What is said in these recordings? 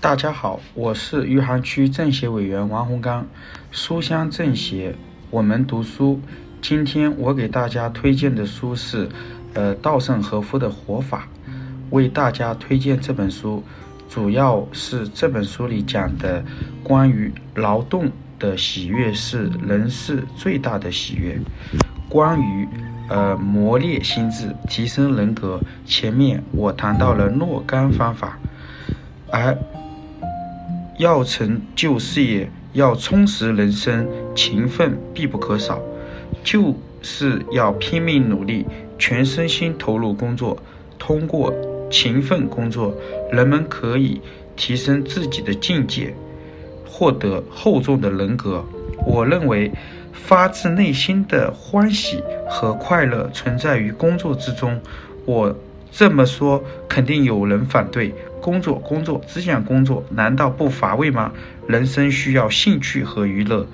大家好，我是余杭区政协委员王洪刚。书香政协，我们读书。今天我给大家推荐的书是，呃，稻盛和夫的《活法》。为大家推荐这本书，主要是这本书里讲的关于劳动的喜悦是人世最大的喜悦。关于呃磨练心智、提升人格，前面我谈到了若干方法，而。要成就事业，要充实人生，勤奋必不可少。就是要拼命努力，全身心投入工作。通过勤奋工作，人们可以提升自己的境界，获得厚重的人格。我认为，发自内心的欢喜和快乐存在于工作之中。我。这么说，肯定有人反对。工作，工作，只想工作，难道不乏味吗？人生需要兴趣和娱乐。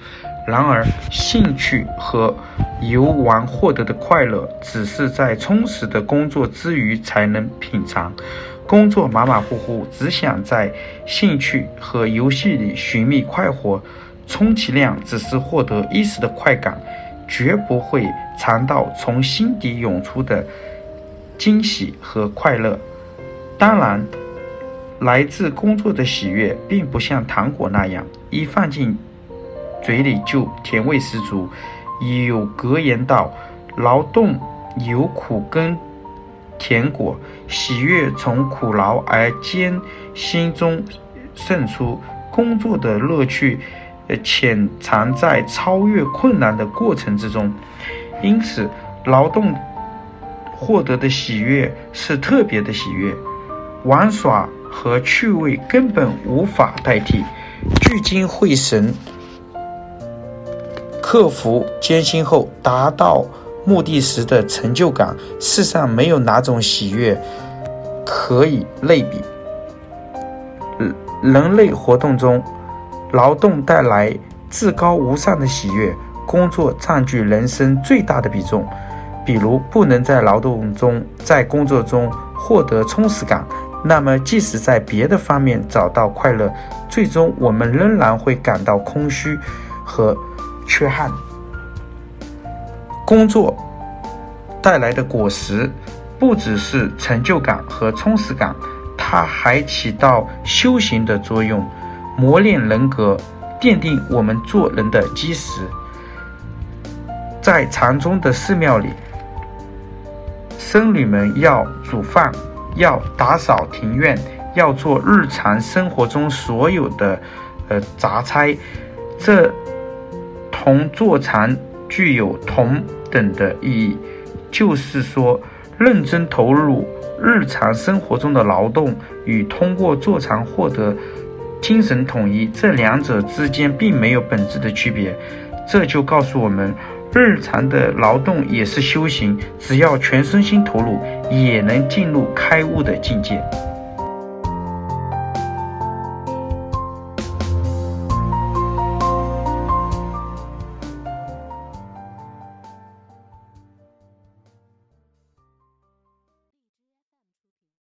然而，兴趣和游玩获得的快乐，只是在充实的工作之余才能品尝。工作马马虎虎，只想在兴趣和游戏里寻觅快活，充其量只是获得一时的快感，绝不会尝到从心底涌出的。惊喜和快乐，当然，来自工作的喜悦，并不像糖果那样一放进嘴里就甜味十足。有格言道：“劳动有苦根甜果，喜悦从苦劳而艰辛中渗出。工作的乐趣，呃，潜藏在超越困难的过程之中。因此，劳动。”获得的喜悦是特别的喜悦，玩耍和趣味根本无法代替。聚精会神，克服艰辛后达到目的时的成就感，世上没有哪种喜悦可以类比。人人类活动中，劳动带来至高无上的喜悦，工作占据人生最大的比重。比如不能在劳动中、在工作中获得充实感，那么即使在别的方面找到快乐，最终我们仍然会感到空虚和缺憾。工作带来的果实不只是成就感和充实感，它还起到修行的作用，磨练人格，奠定我们做人的基石。在禅宗的寺庙里。僧侣们要煮饭，要打扫庭院，要做日常生活中所有的呃杂差，这同坐禅具有同等的意义。就是说，认真投入日常生活中的劳动，与通过坐禅获得精神统一，这两者之间并没有本质的区别。这就告诉我们。日常的劳动也是修行，只要全身心投入，也能进入开悟的境界。